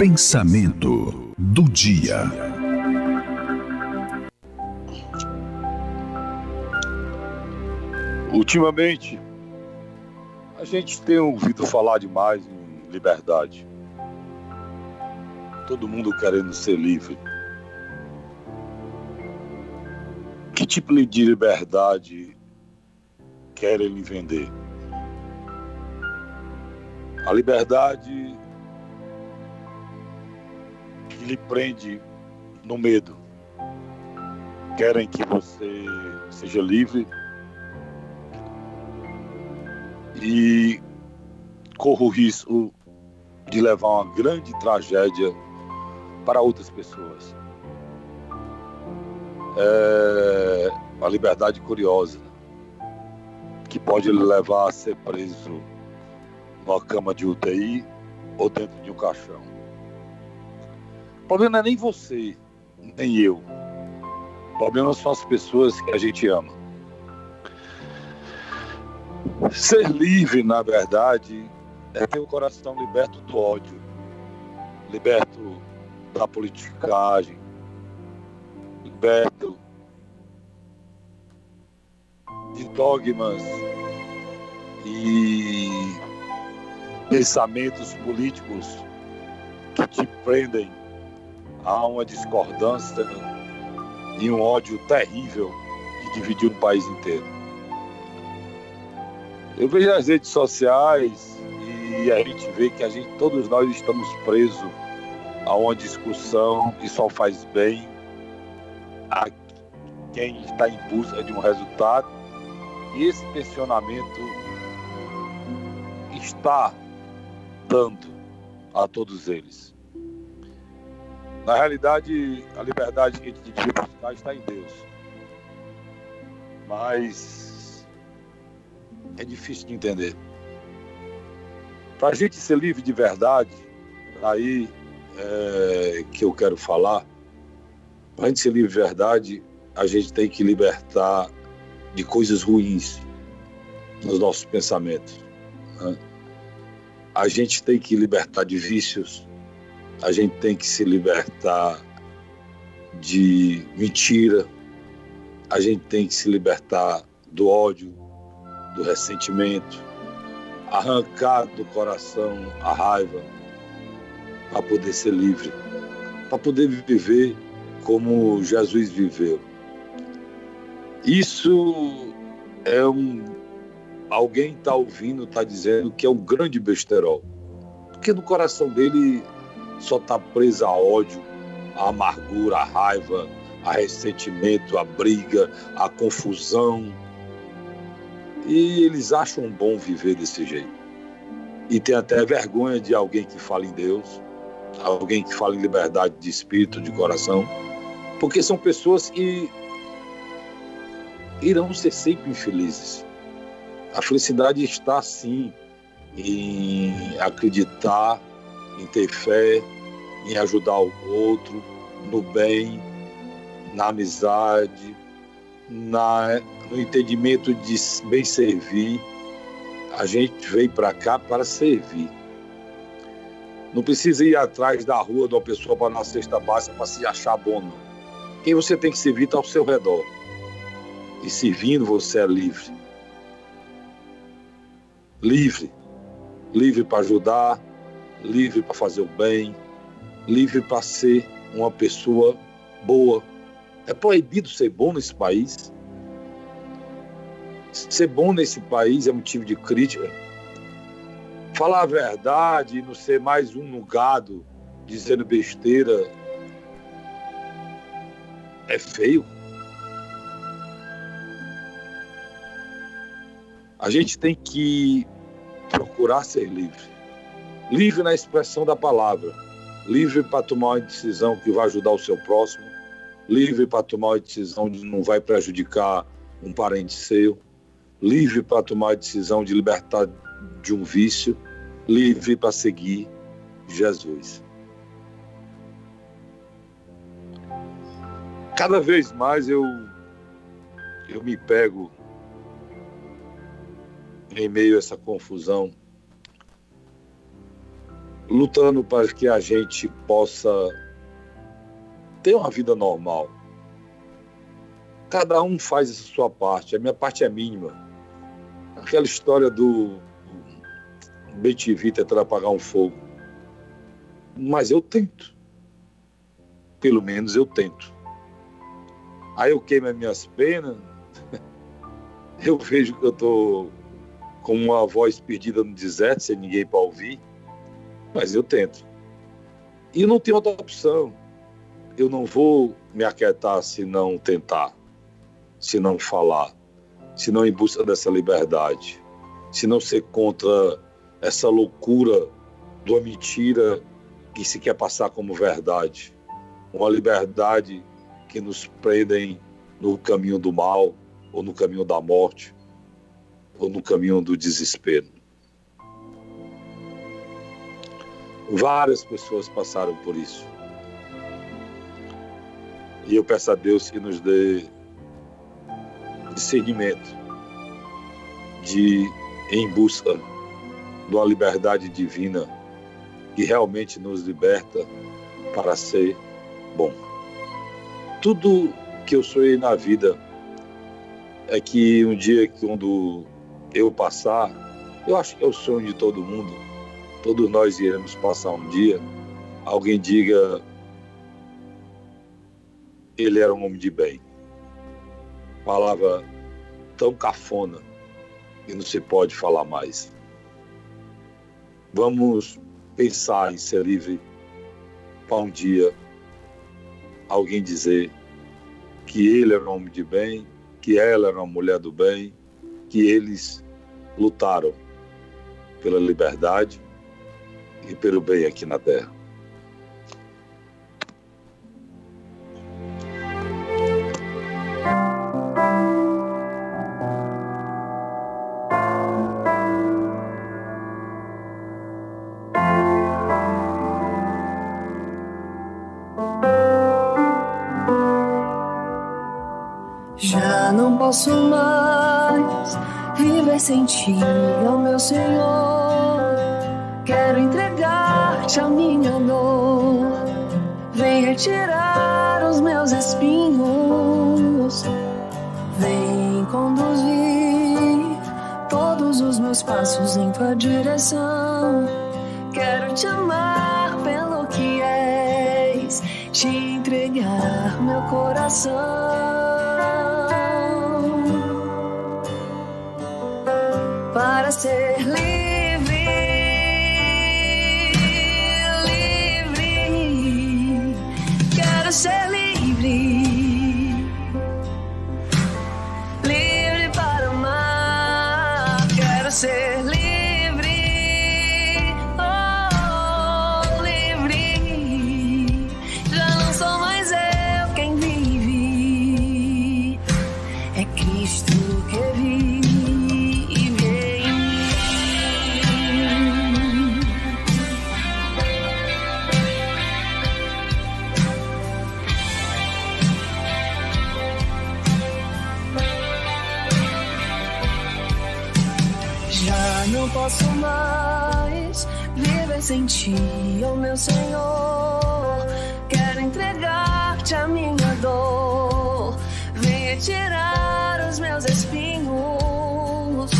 Pensamento do dia. Ultimamente, a gente tem ouvido falar demais em liberdade. Todo mundo querendo ser livre. Que tipo de liberdade querem lhe vender? A liberdade lhe prende no medo. Querem que você seja livre e corra o risco de levar uma grande tragédia para outras pessoas. É uma liberdade curiosa que pode lhe levar a ser preso numa cama de UTI ou dentro de um caixão. Problema não é nem você, nem eu. O problema são as pessoas que a gente ama. Ser livre, na verdade, é ter o coração liberto do ódio, liberto da politicagem, liberto de dogmas e pensamentos políticos que te prendem a uma discordância e um ódio terrível que dividiu o país inteiro. Eu vejo as redes sociais e a gente vê que a gente, todos nós estamos presos a uma discussão que só faz bem a quem está em busca de um resultado. E esse tensionamento está dando a todos eles. Na realidade, a liberdade que a gente devia buscar está em Deus. Mas é difícil de entender. Para a gente ser livre de verdade, aí é, que eu quero falar, para a gente ser livre de verdade, a gente tem que libertar de coisas ruins nos nossos pensamentos. Né? a gente tem que libertar de vícios, a gente tem que se libertar de mentira, a gente tem que se libertar do ódio, do ressentimento, arrancar do coração a raiva para poder ser livre, para poder viver como Jesus viveu. Isso é um alguém está ouvindo, está dizendo que é um grande besterol. Porque no coração dele só está presa a ódio, a amargura, a raiva, a ressentimento, a briga, a confusão. E eles acham bom viver desse jeito. E tem até vergonha de alguém que fala em Deus, alguém que fala em liberdade de espírito, de coração, porque são pessoas que irão ser sempre infelizes. A felicidade está sim em acreditar, em ter fé, em ajudar o outro, no bem, na amizade, na, no entendimento de bem servir. A gente veio para cá para servir. Não precisa ir atrás da rua de uma pessoa para na cesta básica para se achar bom. Não. Quem você tem que servir está ao seu redor. E servindo você é livre livre. Livre para ajudar, livre para fazer o bem, livre para ser uma pessoa boa. É proibido ser bom nesse país. Ser bom nesse país é motivo de crítica. Falar a verdade e não ser mais um no gado dizendo besteira é feio. A gente tem que procurar ser livre. Livre na expressão da palavra. Livre para tomar uma decisão que vai ajudar o seu próximo. Livre para tomar uma decisão que não vai prejudicar um parente seu. Livre para tomar a decisão de libertar de um vício. Livre para seguir Jesus. Cada vez mais eu, eu me pego em meio a essa confusão, lutando para que a gente possa ter uma vida normal. Cada um faz a sua parte, a minha parte é mínima. Aquela história do BTV tentar apagar um fogo. Mas eu tento. Pelo menos eu tento. Aí eu queimo as minhas penas, eu vejo que eu estou com uma voz perdida no deserto, sem ninguém para ouvir, mas eu tento. E não tem outra opção. Eu não vou me aquietar se não tentar, se não falar, se não em busca dessa liberdade, se não ser contra essa loucura de uma mentira que se quer passar como verdade, uma liberdade que nos prendem no caminho do mal ou no caminho da morte ou no caminho do desespero. Várias pessoas passaram por isso. E eu peço a Deus que nos dê discernimento de em busca de uma liberdade divina que realmente nos liberta para ser bom. Tudo que eu sonhei na vida é que um dia quando eu passar, eu acho que é o sonho de todo mundo, todos nós iremos passar um dia, alguém diga ele era um homem de bem. Palavra tão cafona que não se pode falar mais. Vamos pensar em ser livre para um dia alguém dizer que ele era um homem de bem, que ela era uma mulher do bem, que eles lutaram pela liberdade e pelo bem aqui na Terra. Já não posso mais viver sem ti, ó meu Senhor. Quero entregar-te a minha dor. Vem retirar os meus espinhos. Vem conduzir todos os meus passos em tua direção. Quero te amar pelo que és, te entregar meu coração. para ser livre, posso mais viver sem ti, ó meu Senhor. Quero entregar-te a minha dor. Vem retirar os meus espinhos.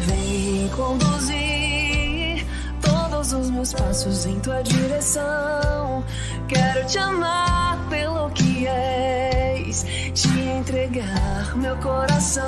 Vem conduzir todos os meus passos em tua direção. Quero te amar pelo que és, te entregar meu coração.